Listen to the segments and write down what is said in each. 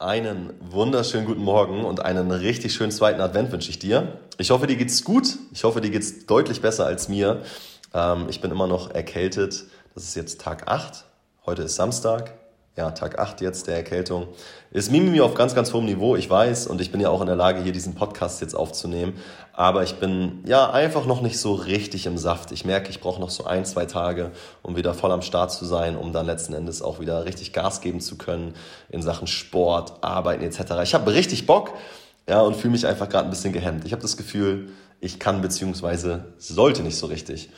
Einen wunderschönen guten Morgen und einen richtig schönen zweiten Advent wünsche ich dir. Ich hoffe, dir geht's gut. Ich hoffe, dir geht's deutlich besser als mir. Ähm, ich bin immer noch erkältet. Das ist jetzt Tag 8. Heute ist Samstag ja, Tag 8 jetzt der Erkältung. Ist Mimimi auf ganz, ganz hohem Niveau, ich weiß, und ich bin ja auch in der Lage, hier diesen Podcast jetzt aufzunehmen. Aber ich bin ja einfach noch nicht so richtig im Saft. Ich merke, ich brauche noch so ein, zwei Tage, um wieder voll am Start zu sein, um dann letzten Endes auch wieder richtig Gas geben zu können in Sachen Sport, Arbeiten etc. Ich habe richtig Bock ja, und fühle mich einfach gerade ein bisschen gehemmt. Ich habe das Gefühl, ich kann beziehungsweise sollte nicht so richtig.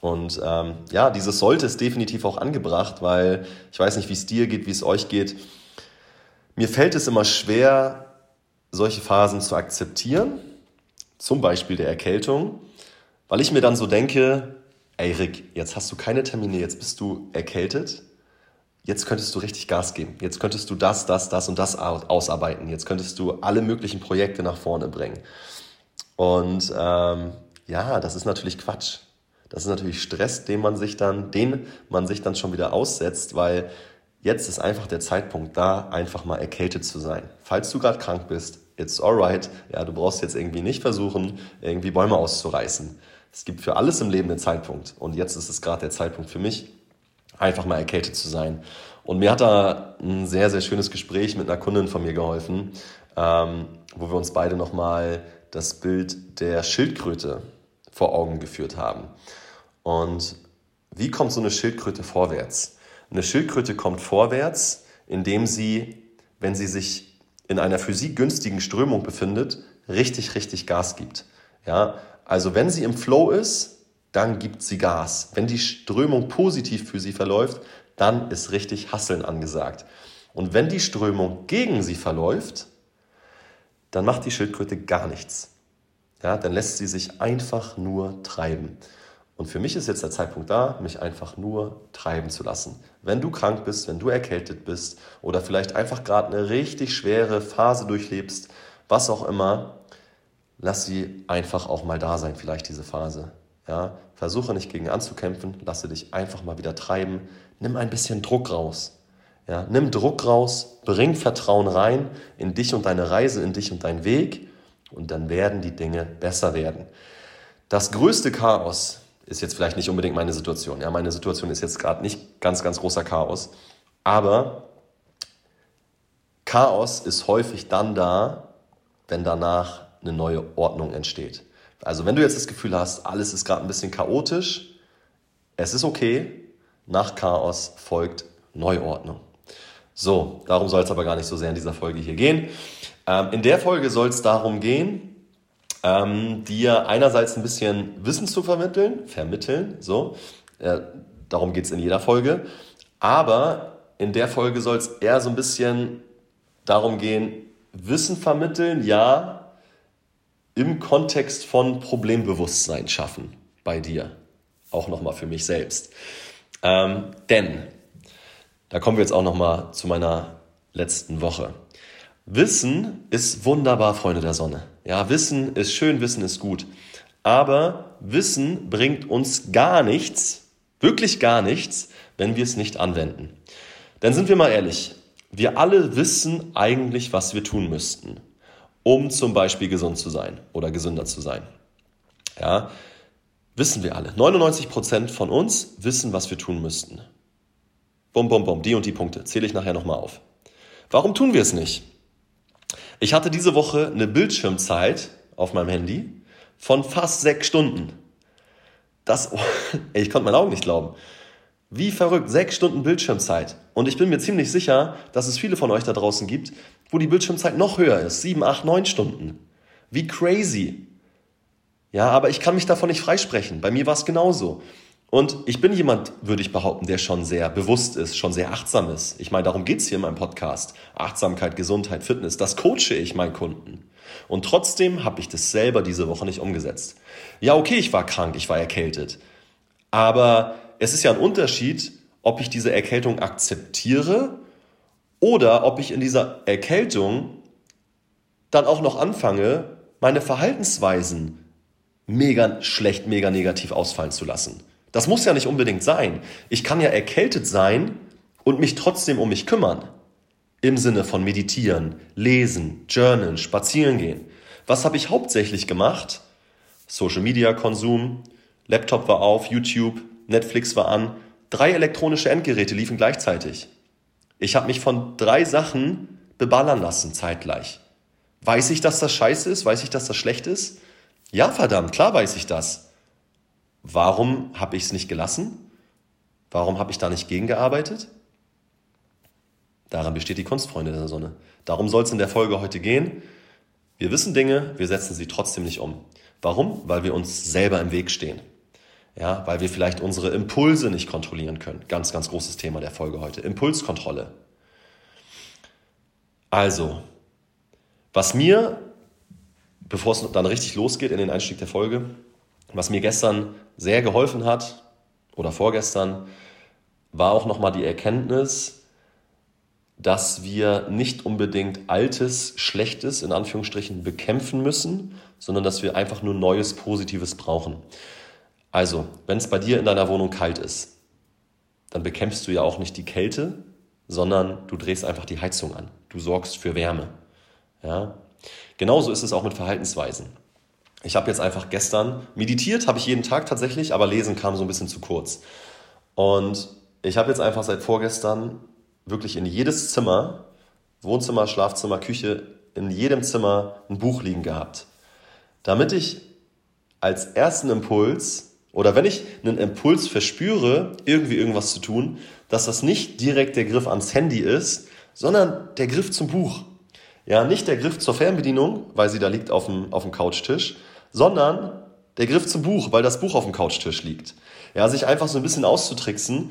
Und ähm, ja, dieses sollte ist definitiv auch angebracht, weil ich weiß nicht, wie es dir geht, wie es euch geht. Mir fällt es immer schwer, solche Phasen zu akzeptieren, zum Beispiel der Erkältung, weil ich mir dann so denke, ey Rick, jetzt hast du keine Termine, jetzt bist du erkältet, jetzt könntest du richtig Gas geben, jetzt könntest du das, das, das und das ausarbeiten, jetzt könntest du alle möglichen Projekte nach vorne bringen. Und ähm, ja, das ist natürlich Quatsch. Das ist natürlich Stress, den man sich dann, den man sich dann schon wieder aussetzt, weil jetzt ist einfach der Zeitpunkt da, einfach mal erkältet zu sein. Falls du gerade krank bist, it's alright. Ja, du brauchst jetzt irgendwie nicht versuchen, irgendwie Bäume auszureißen. Es gibt für alles im Leben einen Zeitpunkt. Und jetzt ist es gerade der Zeitpunkt für mich, einfach mal erkältet zu sein. Und mir hat da ein sehr, sehr schönes Gespräch mit einer Kundin von mir geholfen, ähm, wo wir uns beide nochmal das Bild der Schildkröte vor Augen geführt haben. Und wie kommt so eine Schildkröte vorwärts? Eine Schildkröte kommt vorwärts, indem sie, wenn sie sich in einer für sie günstigen Strömung befindet, richtig, richtig Gas gibt. Ja, also wenn sie im Flow ist, dann gibt sie Gas. Wenn die Strömung positiv für sie verläuft, dann ist richtig Hasseln angesagt. Und wenn die Strömung gegen sie verläuft, dann macht die Schildkröte gar nichts ja, dann lässt sie sich einfach nur treiben. Und für mich ist jetzt der Zeitpunkt da, mich einfach nur treiben zu lassen. Wenn du krank bist, wenn du erkältet bist oder vielleicht einfach gerade eine richtig schwere Phase durchlebst, was auch immer, lass sie einfach auch mal da sein, vielleicht diese Phase. Ja, versuche nicht gegen anzukämpfen, lasse dich einfach mal wieder treiben. Nimm ein bisschen Druck raus. Ja, nimm Druck raus, bring Vertrauen rein in dich und deine Reise, in dich und deinen Weg und dann werden die Dinge besser werden. Das größte Chaos ist jetzt vielleicht nicht unbedingt meine Situation. Ja, meine Situation ist jetzt gerade nicht ganz, ganz großer Chaos. Aber Chaos ist häufig dann da, wenn danach eine neue Ordnung entsteht. Also wenn du jetzt das Gefühl hast, alles ist gerade ein bisschen chaotisch, es ist okay, nach Chaos folgt Neuordnung. So, darum soll es aber gar nicht so sehr in dieser Folge hier gehen. Ähm, in der Folge soll es darum gehen, ähm, dir einerseits ein bisschen Wissen zu vermitteln, vermitteln, so. Äh, darum geht es in jeder Folge. Aber in der Folge soll es eher so ein bisschen darum gehen, Wissen vermitteln, ja, im Kontext von Problembewusstsein schaffen bei dir. Auch nochmal für mich selbst. Ähm, denn da kommen wir jetzt auch nochmal zu meiner letzten Woche. Wissen ist wunderbar, Freunde der Sonne. Ja, Wissen ist schön, Wissen ist gut. Aber Wissen bringt uns gar nichts, wirklich gar nichts, wenn wir es nicht anwenden. Denn sind wir mal ehrlich, wir alle wissen eigentlich, was wir tun müssten, um zum Beispiel gesund zu sein oder gesünder zu sein. Ja, wissen wir alle. 99 Prozent von uns wissen, was wir tun müssten. Bum, bum, bum, die und die Punkte. Zähle ich nachher nochmal auf. Warum tun wir es nicht? Ich hatte diese Woche eine Bildschirmzeit auf meinem Handy von fast sechs Stunden. Das, ich konnte meinen Augen nicht glauben. Wie verrückt, sechs Stunden Bildschirmzeit. Und ich bin mir ziemlich sicher, dass es viele von euch da draußen gibt, wo die Bildschirmzeit noch höher ist. Sieben, acht, neun Stunden. Wie crazy. Ja, aber ich kann mich davon nicht freisprechen. Bei mir war es genauso. Und ich bin jemand, würde ich behaupten, der schon sehr bewusst ist, schon sehr achtsam ist. Ich meine, darum geht's hier in meinem Podcast. Achtsamkeit, Gesundheit, Fitness, das coache ich meinen Kunden. Und trotzdem habe ich das selber diese Woche nicht umgesetzt. Ja, okay, ich war krank, ich war erkältet. Aber es ist ja ein Unterschied, ob ich diese Erkältung akzeptiere oder ob ich in dieser Erkältung dann auch noch anfange, meine Verhaltensweisen mega schlecht, mega negativ ausfallen zu lassen. Das muss ja nicht unbedingt sein. Ich kann ja erkältet sein und mich trotzdem um mich kümmern. Im Sinne von meditieren, lesen, journalen, spazieren gehen. Was habe ich hauptsächlich gemacht? Social Media Konsum, Laptop war auf, YouTube, Netflix war an, drei elektronische Endgeräte liefen gleichzeitig. Ich habe mich von drei Sachen beballern lassen zeitgleich. Weiß ich, dass das scheiße ist? Weiß ich, dass das schlecht ist? Ja, verdammt, klar weiß ich das. Warum habe ich es nicht gelassen? Warum habe ich da nicht gegengearbeitet? Daran besteht die Kunst, Freunde der Sonne. Darum soll es in der Folge heute gehen. Wir wissen Dinge, wir setzen sie trotzdem nicht um. Warum? Weil wir uns selber im Weg stehen. Ja, weil wir vielleicht unsere Impulse nicht kontrollieren können. Ganz, ganz großes Thema der Folge heute. Impulskontrolle. Also, was mir, bevor es dann richtig losgeht in den Einstieg der Folge, was mir gestern sehr geholfen hat oder vorgestern, war auch nochmal die Erkenntnis, dass wir nicht unbedingt Altes, Schlechtes in Anführungsstrichen bekämpfen müssen, sondern dass wir einfach nur Neues, Positives brauchen. Also, wenn es bei dir in deiner Wohnung kalt ist, dann bekämpfst du ja auch nicht die Kälte, sondern du drehst einfach die Heizung an. Du sorgst für Wärme. Ja? Genauso ist es auch mit Verhaltensweisen. Ich habe jetzt einfach gestern meditiert, habe ich jeden Tag tatsächlich, aber lesen kam so ein bisschen zu kurz. Und ich habe jetzt einfach seit vorgestern wirklich in jedes Zimmer, Wohnzimmer, Schlafzimmer, Küche, in jedem Zimmer ein Buch liegen gehabt. Damit ich als ersten Impuls oder wenn ich einen Impuls verspüre, irgendwie irgendwas zu tun, dass das nicht direkt der Griff ans Handy ist, sondern der Griff zum Buch. Ja, nicht der Griff zur Fernbedienung, weil sie da liegt auf dem, auf dem Couchtisch, sondern der Griff zum Buch, weil das Buch auf dem Couchtisch liegt. Ja, sich einfach so ein bisschen auszutricksen,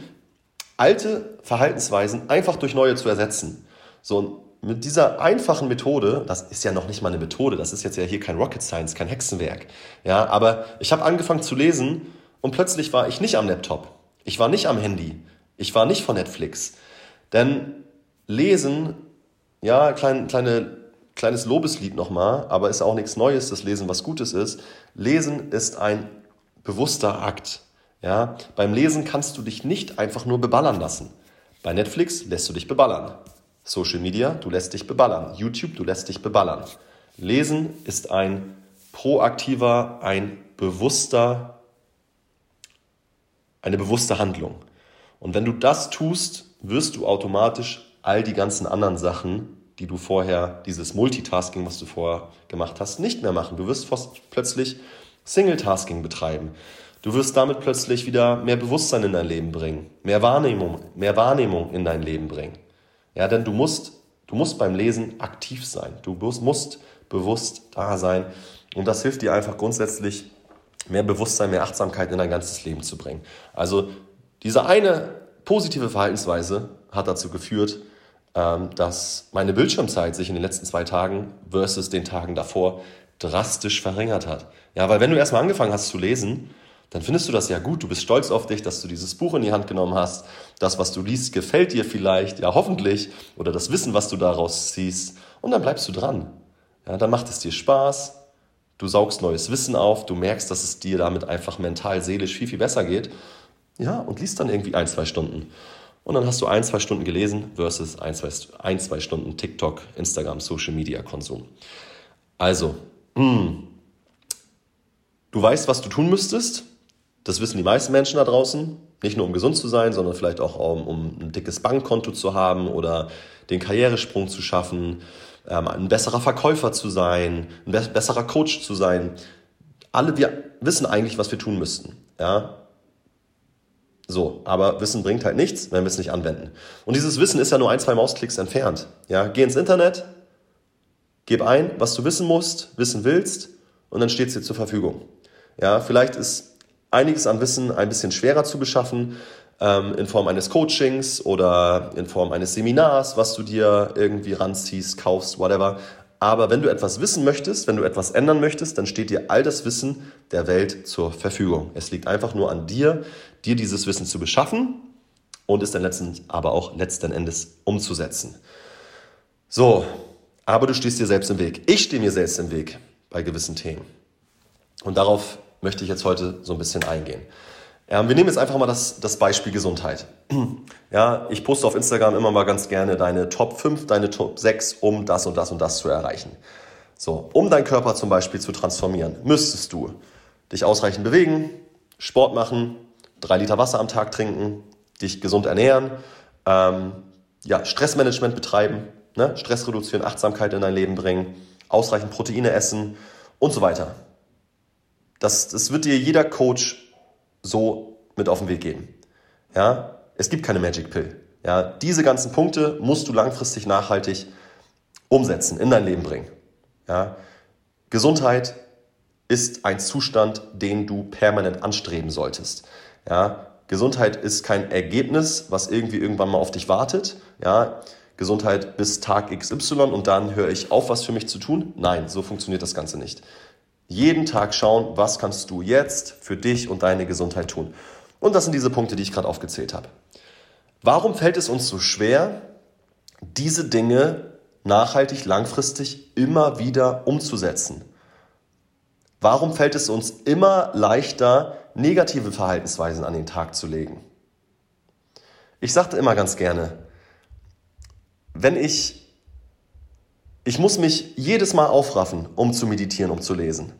alte Verhaltensweisen einfach durch neue zu ersetzen. So, mit dieser einfachen Methode, das ist ja noch nicht mal eine Methode, das ist jetzt ja hier kein Rocket Science, kein Hexenwerk. Ja, aber ich habe angefangen zu lesen und plötzlich war ich nicht am Laptop. Ich war nicht am Handy. Ich war nicht von Netflix. Denn Lesen, ja, klein, kleine, kleines Lobeslied nochmal, aber ist auch nichts Neues, das Lesen was Gutes ist. Lesen ist ein bewusster Akt. Ja, beim Lesen kannst du dich nicht einfach nur beballern lassen. Bei Netflix lässt du dich beballern. Social Media, du lässt dich beballern. YouTube, du lässt dich beballern. Lesen ist ein proaktiver, ein bewusster eine bewusste Handlung. Und wenn du das tust, wirst du automatisch all die ganzen anderen Sachen, die du vorher, dieses Multitasking, was du vorher gemacht hast, nicht mehr machen. Du wirst plötzlich Single-Tasking betreiben. Du wirst damit plötzlich wieder mehr Bewusstsein in dein Leben bringen, mehr Wahrnehmung, mehr Wahrnehmung in dein Leben bringen. Ja, denn du musst, du musst beim Lesen aktiv sein. Du musst bewusst da sein. Und das hilft dir einfach grundsätzlich mehr Bewusstsein, mehr Achtsamkeit in dein ganzes Leben zu bringen. Also diese eine positive Verhaltensweise hat dazu geführt, dass meine Bildschirmzeit sich in den letzten zwei Tagen versus den Tagen davor drastisch verringert hat. Ja, weil wenn du erstmal angefangen hast zu lesen, dann findest du das ja gut. Du bist stolz auf dich, dass du dieses Buch in die Hand genommen hast. Das, was du liest, gefällt dir vielleicht, ja hoffentlich, oder das Wissen, was du daraus ziehst. Und dann bleibst du dran. Ja, dann macht es dir Spaß, Du saugst neues Wissen auf, du merkst, dass es dir damit einfach mental, seelisch viel, viel besser geht. Ja, und liest dann irgendwie ein, zwei Stunden. Und dann hast du ein, zwei Stunden gelesen versus ein, zwei, ein, zwei Stunden TikTok, Instagram, Social Media Konsum. Also, mh, hm, du weißt, was du tun müsstest. Das wissen die meisten Menschen da draußen. Nicht nur um gesund zu sein, sondern vielleicht auch um, um ein dickes Bankkonto zu haben oder den Karrieresprung zu schaffen ähm, ein besserer Verkäufer zu sein, ein be besserer Coach zu sein. Alle wir wissen eigentlich, was wir tun müssten. Ja? So, aber Wissen bringt halt nichts, wenn wir es nicht anwenden. Und dieses Wissen ist ja nur ein, zwei Mausklicks entfernt. Ja? Geh ins Internet, gib ein, was du wissen musst, wissen willst, und dann steht es dir zur Verfügung. Ja, vielleicht ist einiges an Wissen ein bisschen schwerer zu beschaffen, ähm, in Form eines Coachings oder in Form eines Seminars, was du dir irgendwie ranziehst, kaufst, whatever. Aber wenn du etwas wissen möchtest, wenn du etwas ändern möchtest, dann steht dir all das Wissen der Welt zur Verfügung. Es liegt einfach nur an dir, dir dieses Wissen zu beschaffen und es dann letzten, aber auch letzten Endes umzusetzen. So, aber du stehst dir selbst im Weg. Ich stehe mir selbst im Weg bei gewissen Themen. Und darauf möchte ich jetzt heute so ein bisschen eingehen. Ja, wir nehmen jetzt einfach mal das, das Beispiel Gesundheit. Ja, ich poste auf Instagram immer mal ganz gerne deine Top 5, deine Top 6, um das und das und das zu erreichen. So, um deinen Körper zum Beispiel zu transformieren, müsstest du dich ausreichend bewegen, Sport machen, drei Liter Wasser am Tag trinken, dich gesund ernähren, ähm, ja, Stressmanagement betreiben, ne? Stress reduzieren, Achtsamkeit in dein Leben bringen, ausreichend Proteine essen und so weiter. Das, das wird dir jeder Coach so mit auf den Weg geben. Ja, es gibt keine Magic Pill. Ja, diese ganzen Punkte musst du langfristig nachhaltig umsetzen, in dein Leben bringen. Ja, Gesundheit ist ein Zustand, den du permanent anstreben solltest. Ja, Gesundheit ist kein Ergebnis, was irgendwie irgendwann mal auf dich wartet. Ja, Gesundheit bis Tag XY und dann höre ich auf, was für mich zu tun. Nein, so funktioniert das Ganze nicht. Jeden Tag schauen, was kannst du jetzt für dich und deine Gesundheit tun. Und das sind diese Punkte, die ich gerade aufgezählt habe. Warum fällt es uns so schwer, diese Dinge nachhaltig, langfristig immer wieder umzusetzen? Warum fällt es uns immer leichter, negative Verhaltensweisen an den Tag zu legen? Ich sagte immer ganz gerne, wenn ich ich muss mich jedes Mal aufraffen, um zu meditieren, um zu lesen.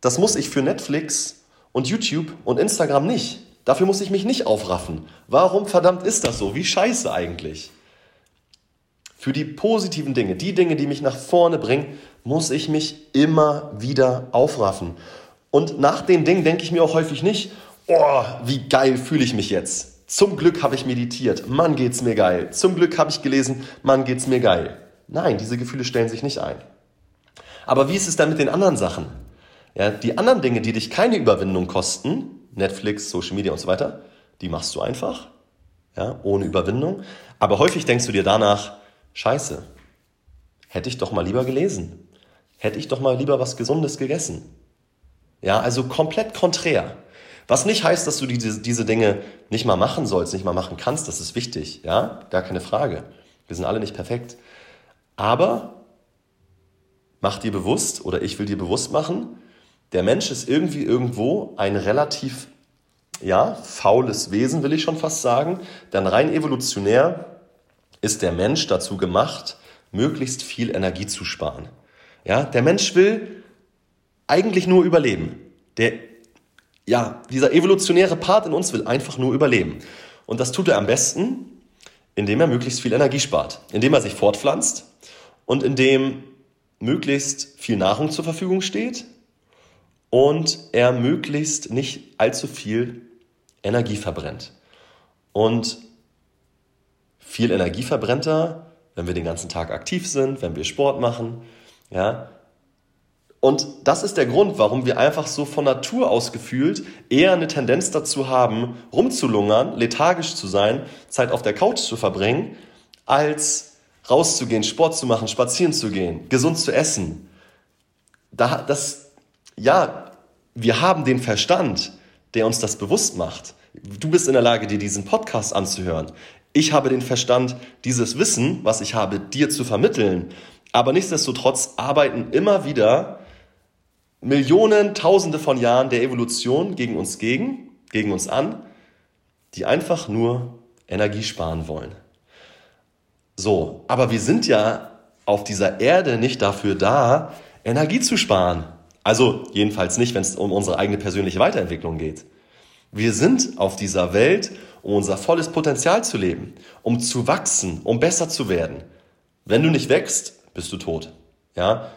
Das muss ich für Netflix und YouTube und Instagram nicht. Dafür muss ich mich nicht aufraffen. Warum verdammt ist das so? Wie scheiße eigentlich? Für die positiven Dinge, die Dinge, die mich nach vorne bringen, muss ich mich immer wieder aufraffen. Und nach den Dingen denke ich mir auch häufig nicht, oh, wie geil fühle ich mich jetzt. Zum Glück habe ich meditiert, Mann geht's mir geil. Zum Glück habe ich gelesen, Mann geht's mir geil. Nein, diese Gefühle stellen sich nicht ein. Aber wie ist es dann mit den anderen Sachen? Ja, die anderen Dinge, die dich keine Überwindung kosten, Netflix, Social Media und so weiter, die machst du einfach, ja, ohne Überwindung. Aber häufig denkst du dir danach, scheiße, hätte ich doch mal lieber gelesen. Hätte ich doch mal lieber was Gesundes gegessen. Ja, also komplett konträr. Was nicht heißt, dass du diese, diese Dinge nicht mal machen sollst, nicht mal machen kannst, das ist wichtig, ja, gar keine Frage. Wir sind alle nicht perfekt. Aber mach dir bewusst, oder ich will dir bewusst machen, der Mensch ist irgendwie irgendwo ein relativ, ja, faules Wesen, will ich schon fast sagen. Denn rein evolutionär ist der Mensch dazu gemacht, möglichst viel Energie zu sparen. Ja, der Mensch will eigentlich nur überleben. Der, ja, dieser evolutionäre Part in uns will einfach nur überleben. Und das tut er am besten, indem er möglichst viel Energie spart, indem er sich fortpflanzt und indem möglichst viel Nahrung zur Verfügung steht und er möglichst nicht allzu viel Energie verbrennt. Und viel Energie verbrennt er, wenn wir den ganzen Tag aktiv sind, wenn wir Sport machen, ja. Und das ist der Grund, warum wir einfach so von Natur aus gefühlt eher eine Tendenz dazu haben, rumzulungern, lethargisch zu sein, Zeit auf der Couch zu verbringen, als rauszugehen, Sport zu machen, spazieren zu gehen, gesund zu essen. Da, das, ja, wir haben den Verstand, der uns das bewusst macht. Du bist in der Lage, dir diesen Podcast anzuhören. Ich habe den Verstand, dieses Wissen, was ich habe, dir zu vermitteln. Aber nichtsdestotrotz arbeiten immer wieder Millionen, Tausende von Jahren der Evolution gegen uns gegen, gegen uns an, die einfach nur Energie sparen wollen. So, aber wir sind ja auf dieser Erde nicht dafür da, Energie zu sparen. Also jedenfalls nicht, wenn es um unsere eigene persönliche Weiterentwicklung geht. Wir sind auf dieser Welt, um unser volles Potenzial zu leben, um zu wachsen, um besser zu werden. Wenn du nicht wächst, bist du tot. Ja?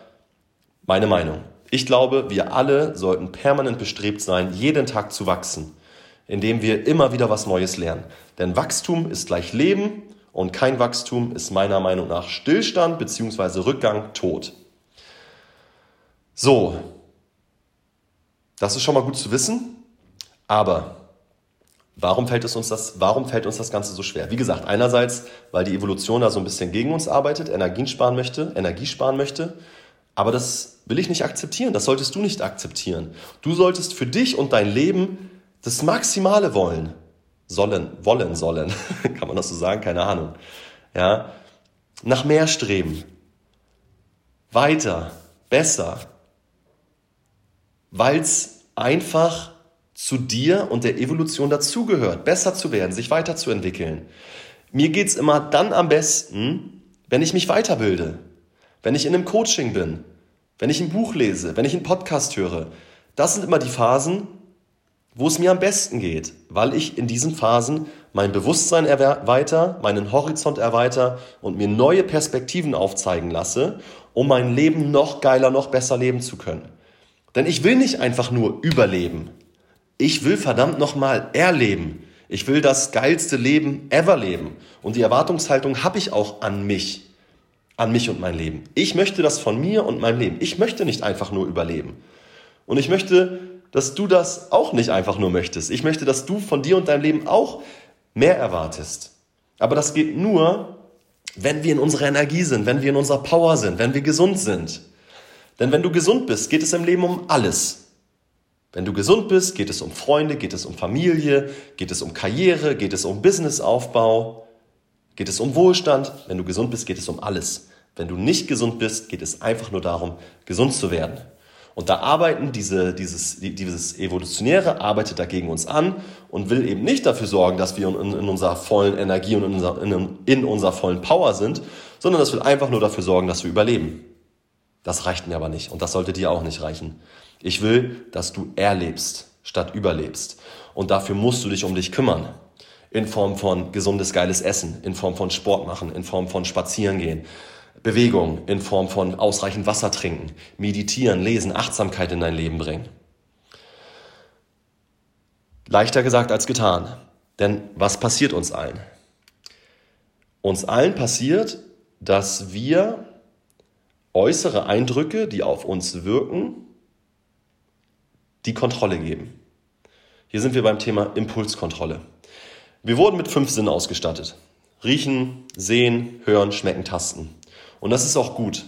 Meine Meinung. Ich glaube, wir alle sollten permanent bestrebt sein, jeden Tag zu wachsen, indem wir immer wieder was Neues lernen. Denn Wachstum ist gleich Leben und kein Wachstum ist meiner Meinung nach Stillstand bzw. Rückgang tot. So, das ist schon mal gut zu wissen, aber warum fällt, es uns das, warum fällt uns das Ganze so schwer? Wie gesagt, einerseits, weil die Evolution da so ein bisschen gegen uns arbeitet, Energien sparen möchte, Energie sparen möchte, aber das will ich nicht akzeptieren, das solltest du nicht akzeptieren. Du solltest für dich und dein Leben das Maximale wollen. Sollen, wollen sollen, kann man das so sagen, keine Ahnung. Ja, nach mehr streben, weiter, besser, weil es einfach zu dir und der Evolution dazugehört, besser zu werden, sich weiterzuentwickeln. Mir geht's immer dann am besten, wenn ich mich weiterbilde, wenn ich in einem Coaching bin, wenn ich ein Buch lese, wenn ich einen Podcast höre. Das sind immer die Phasen, wo es mir am besten geht, weil ich in diesen Phasen mein Bewusstsein erweiter, meinen Horizont erweiter und mir neue Perspektiven aufzeigen lasse, um mein Leben noch geiler, noch besser leben zu können. Denn ich will nicht einfach nur überleben. Ich will verdammt nochmal erleben. Ich will das geilste Leben ever leben. Und die Erwartungshaltung habe ich auch an mich. An mich und mein Leben. Ich möchte das von mir und meinem Leben. Ich möchte nicht einfach nur überleben. Und ich möchte, dass du das auch nicht einfach nur möchtest. Ich möchte, dass du von dir und deinem Leben auch mehr erwartest. Aber das geht nur, wenn wir in unserer Energie sind, wenn wir in unserer Power sind, wenn wir gesund sind. Denn wenn du gesund bist, geht es im Leben um alles. Wenn du gesund bist, geht es um Freunde, geht es um Familie, geht es um Karriere, geht es um Businessaufbau, geht es um Wohlstand. Wenn du gesund bist, geht es um alles. Wenn du nicht gesund bist, geht es einfach nur darum, gesund zu werden. Und da arbeiten diese, dieses, dieses Evolutionäre arbeitet dagegen uns an und will eben nicht dafür sorgen, dass wir in, in unserer vollen Energie und in unserer, in, in unserer vollen Power sind, sondern das will einfach nur dafür sorgen, dass wir überleben. Das reicht mir aber nicht und das sollte dir auch nicht reichen. Ich will, dass du erlebst statt überlebst. Und dafür musst du dich um dich kümmern. In Form von gesundes, geiles Essen, in Form von Sport machen, in Form von Spazieren gehen, Bewegung, in Form von ausreichend Wasser trinken, meditieren, lesen, Achtsamkeit in dein Leben bringen. Leichter gesagt als getan. Denn was passiert uns allen? Uns allen passiert, dass wir äußere Eindrücke, die auf uns wirken, die Kontrolle geben. Hier sind wir beim Thema Impulskontrolle. Wir wurden mit fünf Sinnen ausgestattet. Riechen, sehen, hören, schmecken, tasten. Und das ist auch gut.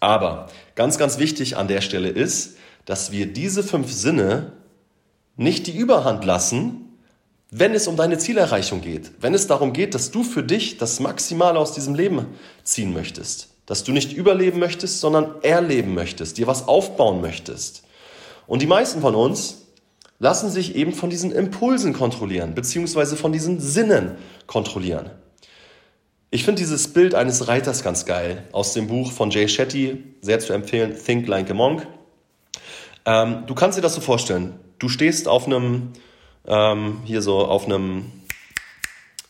Aber ganz, ganz wichtig an der Stelle ist, dass wir diese fünf Sinne nicht die Überhand lassen, wenn es um deine Zielerreichung geht. Wenn es darum geht, dass du für dich das Maximale aus diesem Leben ziehen möchtest dass du nicht überleben möchtest, sondern erleben möchtest, dir was aufbauen möchtest. Und die meisten von uns lassen sich eben von diesen Impulsen kontrollieren, beziehungsweise von diesen Sinnen kontrollieren. Ich finde dieses Bild eines Reiters ganz geil aus dem Buch von Jay Shetty, sehr zu empfehlen, Think Like a Monk. Ähm, du kannst dir das so vorstellen. Du stehst auf einem, ähm, hier so auf einem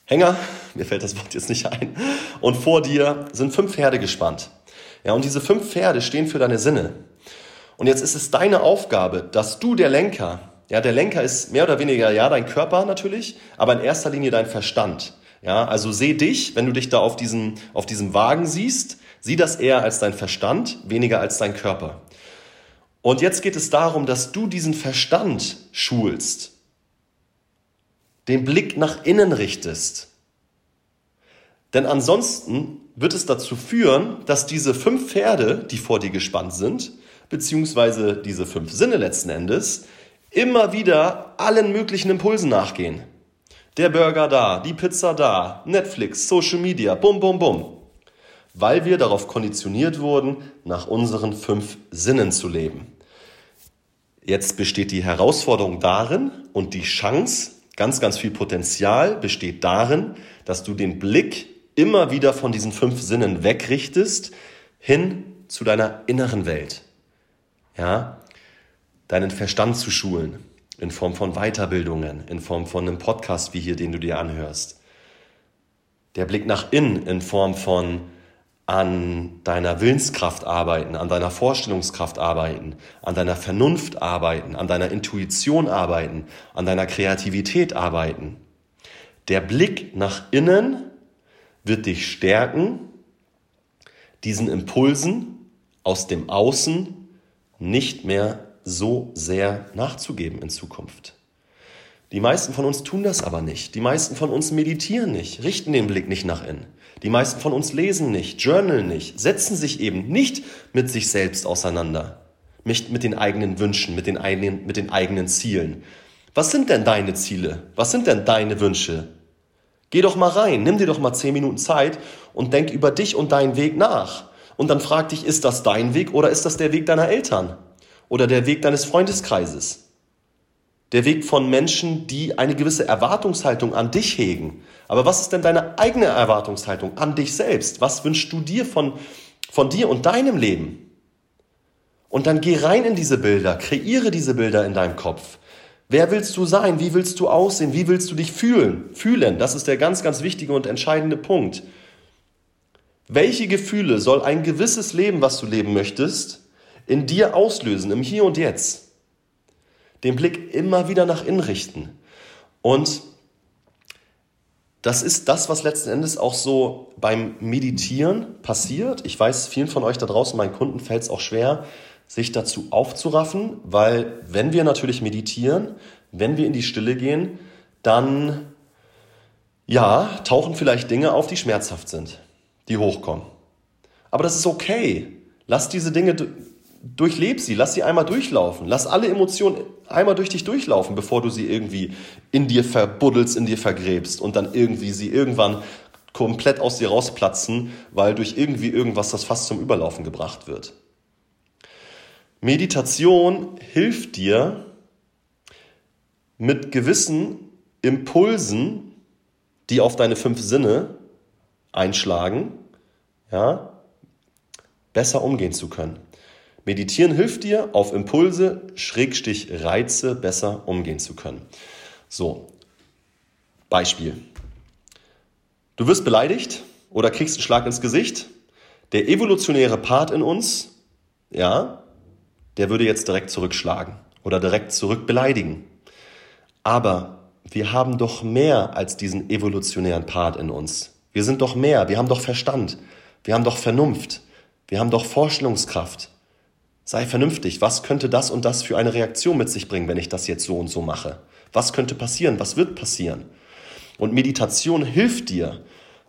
Hänger, mir fällt das Wort jetzt nicht ein, und vor dir sind fünf Pferde gespannt. Ja, und diese fünf Pferde stehen für deine Sinne. Und jetzt ist es deine Aufgabe, dass du der Lenker, ja, der Lenker ist mehr oder weniger, ja, dein Körper natürlich, aber in erster Linie dein Verstand. Ja, also seh dich, wenn du dich da auf diesem, auf diesem Wagen siehst, sieh das eher als dein Verstand, weniger als dein Körper. Und jetzt geht es darum, dass du diesen Verstand schulst den Blick nach innen richtest. Denn ansonsten wird es dazu führen, dass diese fünf Pferde, die vor dir gespannt sind, beziehungsweise diese fünf Sinne letzten Endes, immer wieder allen möglichen Impulsen nachgehen. Der Burger da, die Pizza da, Netflix, Social Media, bum, bum, bum. Weil wir darauf konditioniert wurden, nach unseren fünf Sinnen zu leben. Jetzt besteht die Herausforderung darin und die Chance, Ganz, ganz viel Potenzial besteht darin, dass du den Blick immer wieder von diesen fünf Sinnen wegrichtest hin zu deiner inneren Welt. Ja, deinen Verstand zu schulen in Form von Weiterbildungen, in Form von einem Podcast wie hier, den du dir anhörst. Der Blick nach innen in Form von an deiner Willenskraft arbeiten, an deiner Vorstellungskraft arbeiten, an deiner Vernunft arbeiten, an deiner Intuition arbeiten, an deiner Kreativität arbeiten. Der Blick nach innen wird dich stärken, diesen Impulsen aus dem Außen nicht mehr so sehr nachzugeben in Zukunft. Die meisten von uns tun das aber nicht. Die meisten von uns meditieren nicht, richten den Blick nicht nach innen. Die meisten von uns lesen nicht, journalen nicht, setzen sich eben nicht mit sich selbst auseinander, nicht mit den eigenen Wünschen, mit den eigenen, mit den eigenen Zielen. Was sind denn deine Ziele? Was sind denn deine Wünsche? Geh doch mal rein, nimm dir doch mal zehn Minuten Zeit und denk über dich und deinen Weg nach. Und dann frag dich, ist das dein Weg oder ist das der Weg deiner Eltern? Oder der Weg deines Freundeskreises? der Weg von Menschen, die eine gewisse Erwartungshaltung an dich hegen. Aber was ist denn deine eigene Erwartungshaltung an dich selbst? Was wünschst du dir von, von dir und deinem Leben? Und dann geh rein in diese Bilder, kreiere diese Bilder in deinem Kopf. Wer willst du sein? Wie willst du aussehen? Wie willst du dich fühlen? Fühlen, das ist der ganz, ganz wichtige und entscheidende Punkt. Welche Gefühle soll ein gewisses Leben, was du leben möchtest, in dir auslösen, im Hier und Jetzt? Den Blick immer wieder nach innen richten. Und das ist das, was letzten Endes auch so beim Meditieren passiert. Ich weiß, vielen von euch da draußen, meinen Kunden, fällt es auch schwer, sich dazu aufzuraffen, weil wenn wir natürlich meditieren, wenn wir in die Stille gehen, dann ja, tauchen vielleicht Dinge auf, die schmerzhaft sind, die hochkommen. Aber das ist okay. Lass diese Dinge durchleb sie, lass sie einmal durchlaufen. Lass alle Emotionen einmal durch dich durchlaufen, bevor du sie irgendwie in dir verbuddelst, in dir vergräbst und dann irgendwie sie irgendwann komplett aus dir rausplatzen, weil durch irgendwie irgendwas das fast zum Überlaufen gebracht wird. Meditation hilft dir mit gewissen Impulsen, die auf deine fünf Sinne einschlagen, ja, besser umgehen zu können. Meditieren hilft dir, auf Impulse, Schrägstich Reize besser umgehen zu können. So, Beispiel. Du wirst beleidigt oder kriegst einen Schlag ins Gesicht. Der evolutionäre Part in uns, ja, der würde jetzt direkt zurückschlagen oder direkt zurückbeleidigen. Aber wir haben doch mehr als diesen evolutionären Part in uns. Wir sind doch mehr, wir haben doch Verstand, wir haben doch Vernunft, wir haben doch Vorstellungskraft, Sei vernünftig. Was könnte das und das für eine Reaktion mit sich bringen, wenn ich das jetzt so und so mache? Was könnte passieren? Was wird passieren? Und Meditation hilft dir,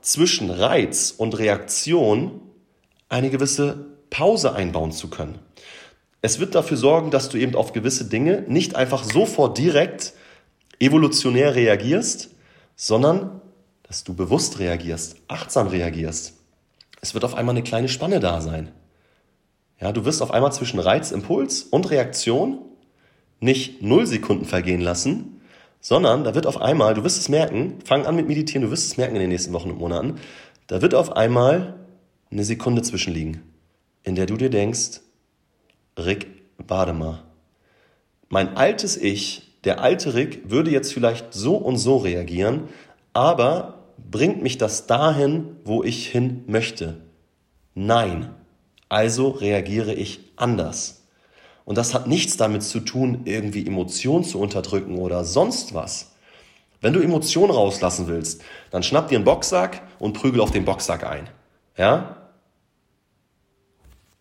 zwischen Reiz und Reaktion eine gewisse Pause einbauen zu können. Es wird dafür sorgen, dass du eben auf gewisse Dinge nicht einfach sofort direkt evolutionär reagierst, sondern dass du bewusst reagierst, achtsam reagierst. Es wird auf einmal eine kleine Spanne da sein. Ja, du wirst auf einmal zwischen Reiz, Impuls und Reaktion nicht null Sekunden vergehen lassen, sondern da wird auf einmal, du wirst es merken, fang an mit Meditieren, du wirst es merken in den nächsten Wochen und Monaten, da wird auf einmal eine Sekunde zwischenliegen, in der du dir denkst, Rick, warte mal. Mein altes Ich, der alte Rick, würde jetzt vielleicht so und so reagieren, aber bringt mich das dahin, wo ich hin möchte? Nein. Also reagiere ich anders. Und das hat nichts damit zu tun, irgendwie Emotionen zu unterdrücken oder sonst was. Wenn du Emotionen rauslassen willst, dann schnapp dir einen Boxsack und prügel auf den Boxsack ein. Ja?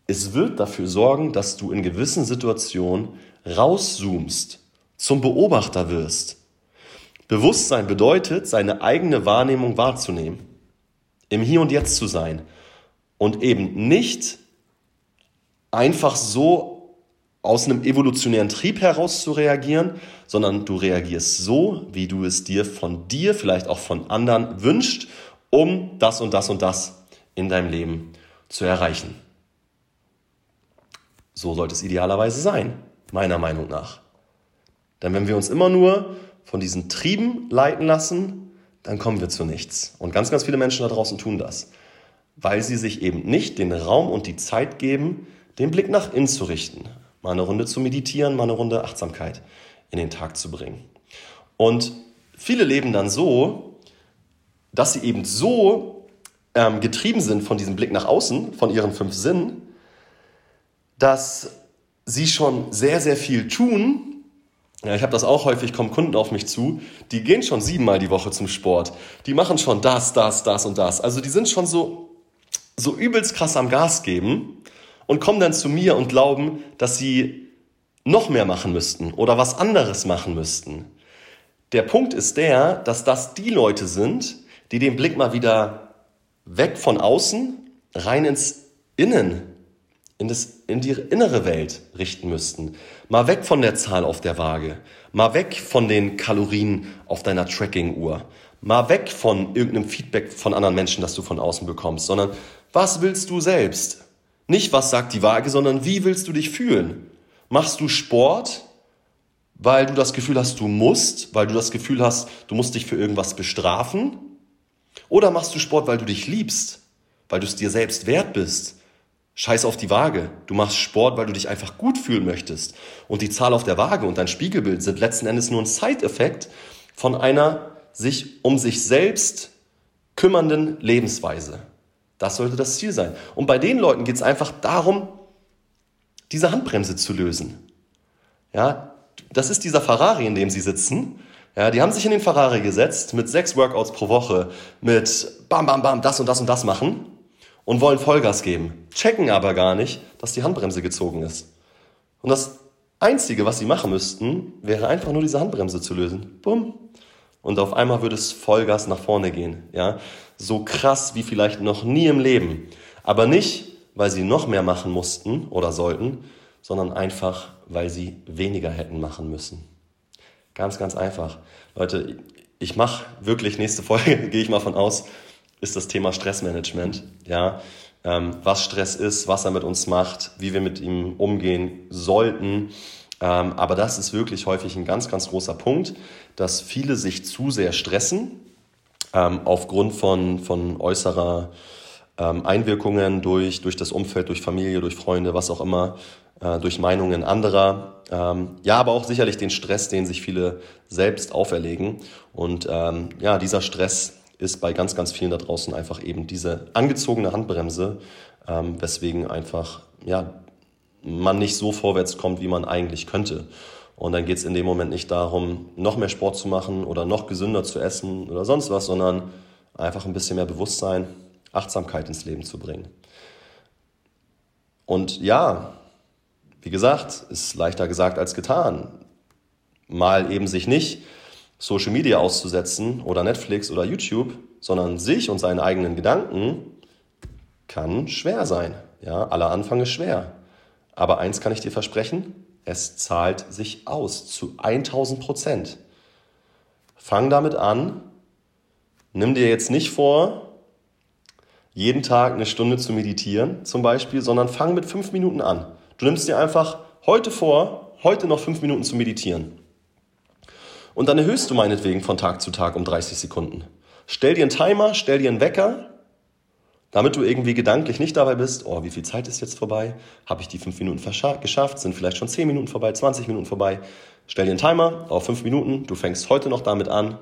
Es wird dafür sorgen, dass du in gewissen Situationen rauszoomst, zum Beobachter wirst. Bewusstsein bedeutet, seine eigene Wahrnehmung wahrzunehmen, im Hier und Jetzt zu sein und eben nicht einfach so aus einem evolutionären Trieb heraus zu reagieren, sondern du reagierst so, wie du es dir von dir, vielleicht auch von anderen wünscht, um das und das und das in deinem Leben zu erreichen. So sollte es idealerweise sein, meiner Meinung nach. Denn wenn wir uns immer nur von diesen Trieben leiten lassen, dann kommen wir zu nichts. Und ganz, ganz viele Menschen da draußen tun das, weil sie sich eben nicht den Raum und die Zeit geben, den Blick nach innen zu richten, mal eine Runde zu meditieren, mal eine Runde Achtsamkeit in den Tag zu bringen. Und viele leben dann so, dass sie eben so ähm, getrieben sind von diesem Blick nach außen, von ihren fünf Sinnen, dass sie schon sehr, sehr viel tun. Ja, ich habe das auch häufig, kommen Kunden auf mich zu, die gehen schon siebenmal die Woche zum Sport. Die machen schon das, das, das und das. Also die sind schon so, so übelst krass am Gas geben und kommen dann zu mir und glauben, dass sie noch mehr machen müssten oder was anderes machen müssten. Der Punkt ist der, dass das die Leute sind, die den Blick mal wieder weg von außen rein ins Innen, in, das, in die innere Welt richten müssten. Mal weg von der Zahl auf der Waage, mal weg von den Kalorien auf deiner Tracking-Uhr, mal weg von irgendeinem Feedback von anderen Menschen, das du von außen bekommst, sondern was willst du selbst? Nicht, was sagt die Waage, sondern wie willst du dich fühlen? Machst du Sport, weil du das Gefühl hast, du musst, weil du das Gefühl hast, du musst dich für irgendwas bestrafen? Oder machst du Sport, weil du dich liebst, weil du es dir selbst wert bist? Scheiß auf die Waage. Du machst Sport, weil du dich einfach gut fühlen möchtest. Und die Zahl auf der Waage und dein Spiegelbild sind letzten Endes nur ein Side-Effekt von einer sich um sich selbst kümmernden Lebensweise. Das sollte das Ziel sein. Und bei den Leuten geht es einfach darum, diese Handbremse zu lösen. Ja, das ist dieser Ferrari, in dem sie sitzen. Ja, die haben sich in den Ferrari gesetzt mit sechs Workouts pro Woche, mit bam, bam, bam, das und das und das machen und wollen Vollgas geben, checken aber gar nicht, dass die Handbremse gezogen ist. Und das Einzige, was sie machen müssten, wäre einfach nur diese Handbremse zu lösen. Bumm. Und auf einmal würde es Vollgas nach vorne gehen. Ja, so krass wie vielleicht noch nie im Leben. Aber nicht, weil sie noch mehr machen mussten oder sollten, sondern einfach, weil sie weniger hätten machen müssen. Ganz, ganz einfach. Leute, ich mache wirklich nächste Folge, gehe ich mal von aus, ist das Thema Stressmanagement. Ja, ähm, was Stress ist, was er mit uns macht, wie wir mit ihm umgehen sollten. Ähm, aber das ist wirklich häufig ein ganz, ganz großer Punkt, dass viele sich zu sehr stressen ähm, aufgrund von, von äußerer ähm, Einwirkungen durch, durch das Umfeld, durch Familie, durch Freunde, was auch immer, äh, durch Meinungen anderer. Ähm, ja, aber auch sicherlich den Stress, den sich viele selbst auferlegen. Und ähm, ja, dieser Stress ist bei ganz, ganz vielen da draußen einfach eben diese angezogene Handbremse, ähm, weswegen einfach ja, man nicht so vorwärts kommt, wie man eigentlich könnte. Und dann geht es in dem Moment nicht darum, noch mehr Sport zu machen oder noch gesünder zu essen oder sonst was, sondern einfach ein bisschen mehr Bewusstsein, Achtsamkeit ins Leben zu bringen. Und ja, wie gesagt, ist leichter gesagt als getan. Mal eben sich nicht Social Media auszusetzen oder Netflix oder YouTube, sondern sich und seine eigenen Gedanken kann schwer sein. Ja, aller Anfang ist schwer. Aber eins kann ich dir versprechen, es zahlt sich aus zu 1000 Prozent. Fang damit an. Nimm dir jetzt nicht vor, jeden Tag eine Stunde zu meditieren zum Beispiel, sondern fang mit fünf Minuten an. Du nimmst dir einfach heute vor, heute noch fünf Minuten zu meditieren. Und dann erhöhst du meinetwegen von Tag zu Tag um 30 Sekunden. Stell dir einen Timer, stell dir einen Wecker, damit du irgendwie gedanklich nicht dabei bist, oh, wie viel Zeit ist jetzt vorbei? Habe ich die fünf Minuten geschafft? Sind vielleicht schon zehn Minuten vorbei, 20 Minuten vorbei? Stell dir einen Timer auf fünf Minuten. Du fängst heute noch damit an.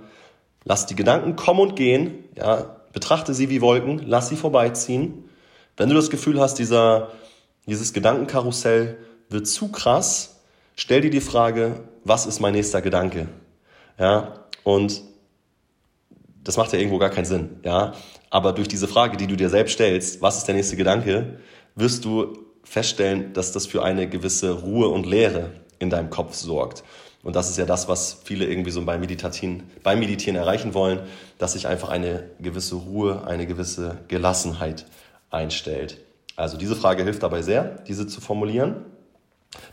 Lass die Gedanken kommen und gehen. Ja, betrachte sie wie Wolken. Lass sie vorbeiziehen. Wenn du das Gefühl hast, dieser, dieses Gedankenkarussell wird zu krass, stell dir die Frage, was ist mein nächster Gedanke? Ja, und das macht ja irgendwo gar keinen Sinn, ja. Aber durch diese Frage, die du dir selbst stellst, was ist der nächste Gedanke, wirst du feststellen, dass das für eine gewisse Ruhe und Leere in deinem Kopf sorgt. Und das ist ja das, was viele irgendwie so beim Meditieren, beim Meditieren erreichen wollen, dass sich einfach eine gewisse Ruhe, eine gewisse Gelassenheit einstellt. Also diese Frage hilft dabei sehr, diese zu formulieren.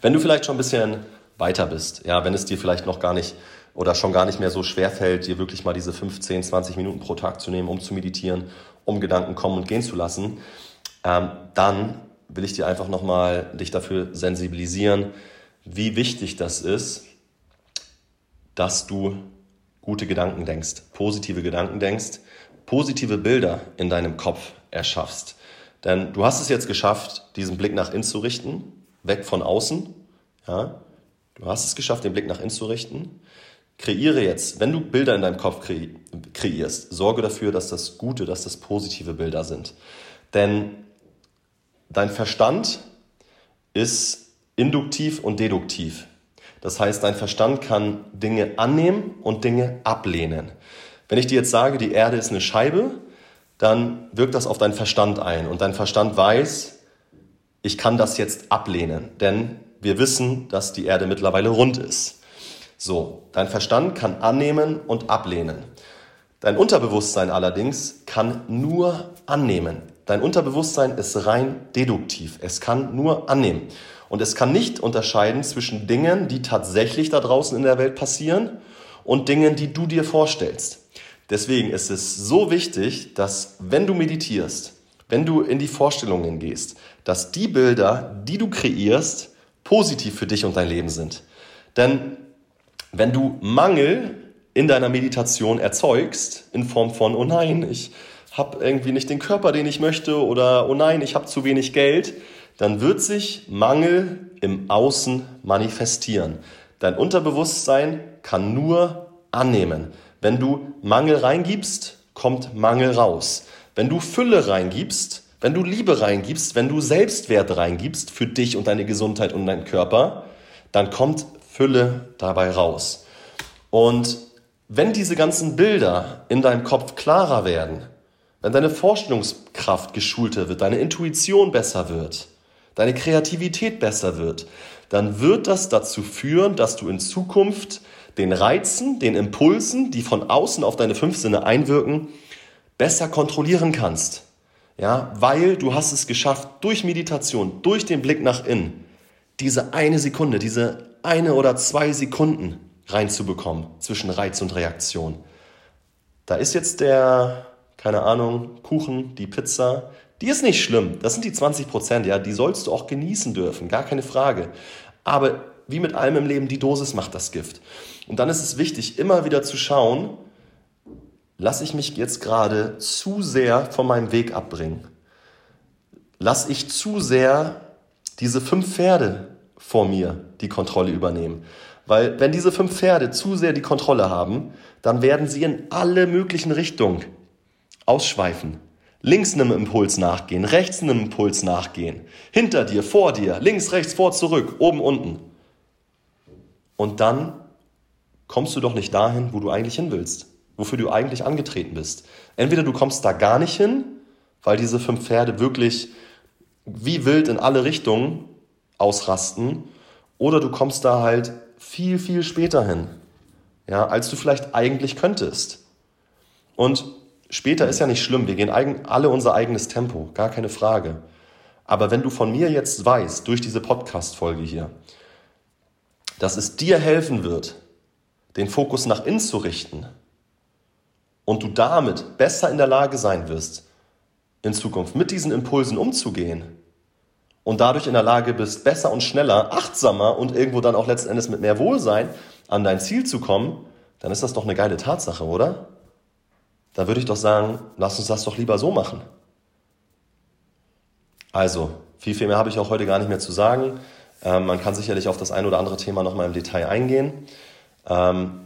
Wenn du vielleicht schon ein bisschen weiter bist, ja, wenn es dir vielleicht noch gar nicht oder schon gar nicht mehr so schwer fällt, dir wirklich mal diese 15, 20 Minuten pro Tag zu nehmen, um zu meditieren, um Gedanken kommen und gehen zu lassen, ähm, dann will ich dir einfach nochmal dich dafür sensibilisieren, wie wichtig das ist, dass du gute Gedanken denkst, positive Gedanken denkst, positive Bilder in deinem Kopf erschaffst. Denn du hast es jetzt geschafft, diesen Blick nach innen zu richten, weg von außen. Ja? Du hast es geschafft, den Blick nach innen zu richten. Kreiere jetzt, wenn du Bilder in deinem Kopf kre kreierst, sorge dafür, dass das gute, dass das positive Bilder sind. Denn dein Verstand ist induktiv und deduktiv. Das heißt, dein Verstand kann Dinge annehmen und Dinge ablehnen. Wenn ich dir jetzt sage, die Erde ist eine Scheibe, dann wirkt das auf deinen Verstand ein und dein Verstand weiß, ich kann das jetzt ablehnen, denn wir wissen, dass die Erde mittlerweile rund ist. So, dein Verstand kann annehmen und ablehnen. Dein Unterbewusstsein allerdings kann nur annehmen. Dein Unterbewusstsein ist rein deduktiv. Es kann nur annehmen. Und es kann nicht unterscheiden zwischen Dingen, die tatsächlich da draußen in der Welt passieren und Dingen, die du dir vorstellst. Deswegen ist es so wichtig, dass wenn du meditierst, wenn du in die Vorstellungen gehst, dass die Bilder, die du kreierst, positiv für dich und dein Leben sind. Denn Wenn du Mangel in deiner Meditation erzeugst, in Form von, oh nein, ich habe irgendwie nicht den Körper, den ich möchte, oder oh nein, ich habe zu wenig Geld, dann wird sich Mangel im Außen manifestieren. Dein Unterbewusstsein kann nur annehmen. Wenn du Mangel reingibst, kommt Mangel raus. Wenn du Fülle reingibst, wenn du Liebe reingibst, wenn du Selbstwert reingibst für dich und deine Gesundheit und deinen Körper, dann kommt Fülle dabei raus. Und wenn diese ganzen Bilder in deinem Kopf klarer werden, wenn deine Vorstellungskraft geschulter wird, deine Intuition besser wird, deine Kreativität besser wird, dann wird das dazu führen, dass du in Zukunft den Reizen, den Impulsen, die von außen auf deine fünf Sinne einwirken, besser kontrollieren kannst. Ja, weil du hast es geschafft, durch Meditation, durch den Blick nach innen, diese eine Sekunde, diese eine oder zwei Sekunden reinzubekommen zwischen Reiz und Reaktion. Da ist jetzt der, keine Ahnung, Kuchen, die Pizza, die ist nicht schlimm. Das sind die 20 Prozent, ja, die sollst du auch genießen dürfen, gar keine Frage. Aber wie mit allem im Leben, die Dosis macht das Gift. Und dann ist es wichtig, immer wieder zu schauen, lasse ich mich jetzt gerade zu sehr von meinem Weg abbringen? Lass ich zu sehr diese fünf Pferde vor mir die Kontrolle übernehmen? Weil wenn diese fünf Pferde zu sehr die Kontrolle haben, dann werden sie in alle möglichen Richtungen ausschweifen. Links einem Impuls nachgehen, rechts einem Impuls nachgehen, hinter dir, vor dir, links, rechts, vor, zurück, oben, unten. Und dann kommst du doch nicht dahin, wo du eigentlich hin willst, wofür du eigentlich angetreten bist. Entweder du kommst da gar nicht hin, weil diese fünf Pferde wirklich wie wild in alle Richtungen ausrasten, oder du kommst da halt viel, viel später hin, ja, als du vielleicht eigentlich könntest. Und Später ist ja nicht schlimm, wir gehen alle unser eigenes Tempo, gar keine Frage. Aber wenn du von mir jetzt weißt, durch diese Podcast-Folge hier, dass es dir helfen wird, den Fokus nach innen zu richten und du damit besser in der Lage sein wirst, in Zukunft mit diesen Impulsen umzugehen und dadurch in der Lage bist, besser und schneller, achtsamer und irgendwo dann auch letzten Endes mit mehr Wohlsein an dein Ziel zu kommen, dann ist das doch eine geile Tatsache, oder? da würde ich doch sagen, lass uns das doch lieber so machen. Also, viel, viel mehr habe ich auch heute gar nicht mehr zu sagen. Ähm, man kann sicherlich auf das ein oder andere Thema nochmal im Detail eingehen. Ähm,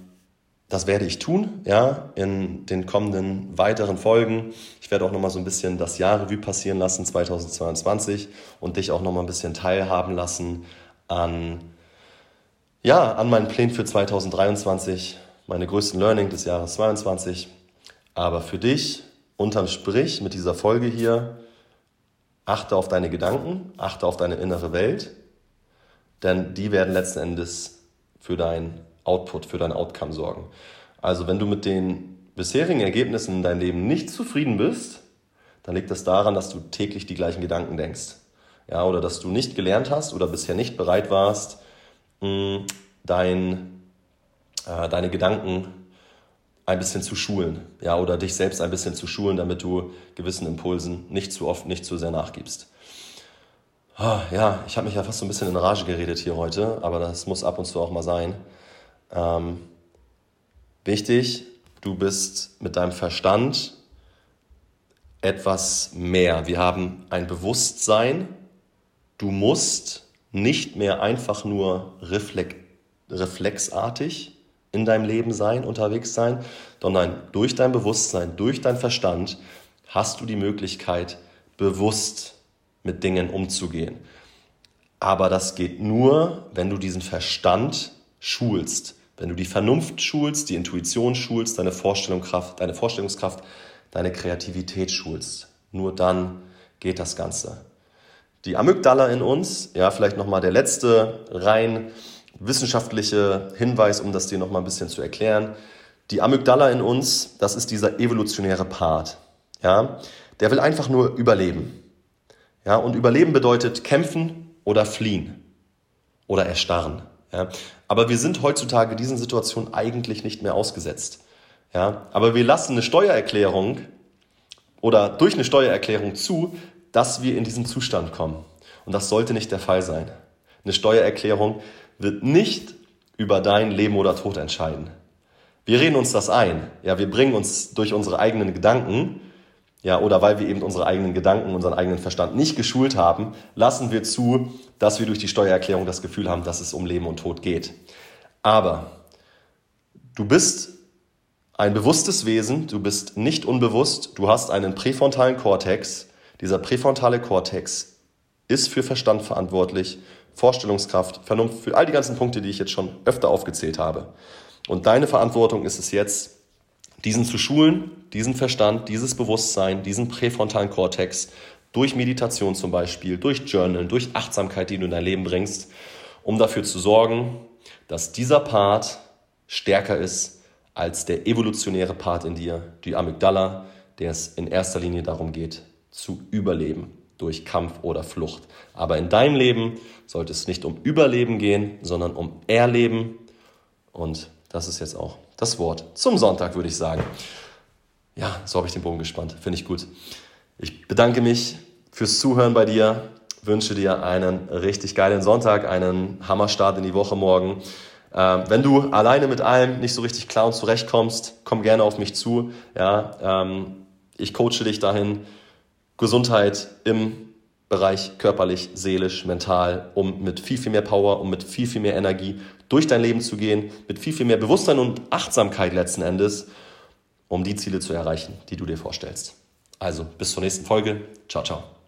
das werde ich tun, ja, in den kommenden weiteren Folgen. Ich werde auch nochmal so ein bisschen das Jahr Revue passieren lassen, 2022, und dich auch nochmal ein bisschen teilhaben lassen an, ja, an meinen Plänen für 2023, meine größten Learning des Jahres 2022 aber für dich, unterm Strich mit dieser Folge hier, achte auf deine Gedanken, achte auf deine innere Welt, denn die werden letzten Endes für dein Output, für dein Outcome sorgen. Also wenn du mit den bisherigen Ergebnissen in deinem Leben nicht zufrieden bist, dann liegt das daran, dass du täglich die gleichen Gedanken denkst. Ja, oder dass du nicht gelernt hast oder bisher nicht bereit warst, dein, äh, deine Gedanken ein bisschen zu schulen, ja, oder dich selbst ein bisschen zu schulen, damit du gewissen Impulsen nicht zu oft, nicht zu sehr nachgibst. Ah, ja, ich habe mich ja fast so ein bisschen in Rage geredet hier heute, aber das muss ab und zu auch mal sein. Ähm, wichtig, du bist mit deinem Verstand etwas mehr. Wir haben ein Bewusstsein. Du musst nicht mehr einfach nur reflexartig in deinem Leben sein, unterwegs sein, sondern durch dein Bewusstsein, durch dein Verstand hast du die Möglichkeit, bewusst mit Dingen umzugehen. Aber das geht nur, wenn du diesen Verstand schulst, wenn du die Vernunft schulst, die Intuition schulst, deine Vorstellungskraft, deine Vorstellungskraft, deine Kreativität schulst. Nur dann geht das Ganze. Die Amygdala in uns, ja, vielleicht nochmal der letzte rein wissenschaftliche Hinweis, um das dir noch mal ein bisschen zu erklären. Die Amygdala in uns, das ist dieser evolutionäre Part. Ja, der will einfach nur überleben. Ja, und überleben bedeutet kämpfen oder fliehen oder erstarren. Ja, aber wir sind heutzutage diesen Situationen eigentlich nicht mehr ausgesetzt. Ja, aber wir lassen eine Steuererklärung oder durch eine Steuererklärung zu, dass wir in diesen Zustand kommen. Und das sollte nicht der Fall sein. Eine Steuererklärung wird nicht über dein Leben oder Tod entscheiden. Wir reden uns das ein. Ja, wir bringen uns durch unsere eigenen Gedanken, ja, oder weil wir eben unsere eigenen Gedanken, unseren eigenen Verstand nicht geschult haben, lassen wir zu, dass wir durch die Steuererklärung das Gefühl haben, dass es um Leben und Tod geht. Aber du bist ein bewusstes Wesen, du bist nicht unbewusst, du hast einen präfrontalen Kortex. Dieser präfrontale Kortex ist für Verstand verantwortlich, Vorstellungskraft, Vernunft, für all die ganzen Punkte, die ich jetzt schon öfter aufgezählt habe. Und deine Verantwortung ist es jetzt, diesen zu schulen, diesen Verstand, dieses Bewusstsein, diesen präfrontalen Kortex, durch Meditation zum Beispiel, durch Journal, durch Achtsamkeit, die du in dein Leben bringst, um dafür zu sorgen, dass dieser Part stärker ist als der evolutionäre Part in dir, die Amygdala, der es in erster Linie darum geht, zu überleben durch Kampf oder Flucht. Aber in deinem Leben sollte es nicht um Überleben gehen, sondern um Erleben. Und das ist jetzt auch das Wort zum Sonntag, würde ich sagen. Ja, so habe ich den Bogen gespannt. Finde ich gut. Ich bedanke mich fürs Zuhören bei dir, wünsche dir einen richtig geilen Sonntag, einen Hammerstart in die Woche morgen. Ähm, wenn du alleine mit allem nicht so richtig klar und zurechtkommst, komm gerne auf mich zu. Ja, ähm, ich coache dich dahin, Gesundheit im Bereich körperlich, seelisch, mental, um mit viel, viel mehr Power, um mit viel, viel mehr Energie durch dein Leben zu gehen, mit viel, viel mehr Bewusstsein und Achtsamkeit letzten Endes, um die Ziele zu erreichen, die du dir vorstellst. Also bis zur nächsten Folge. Ciao, ciao.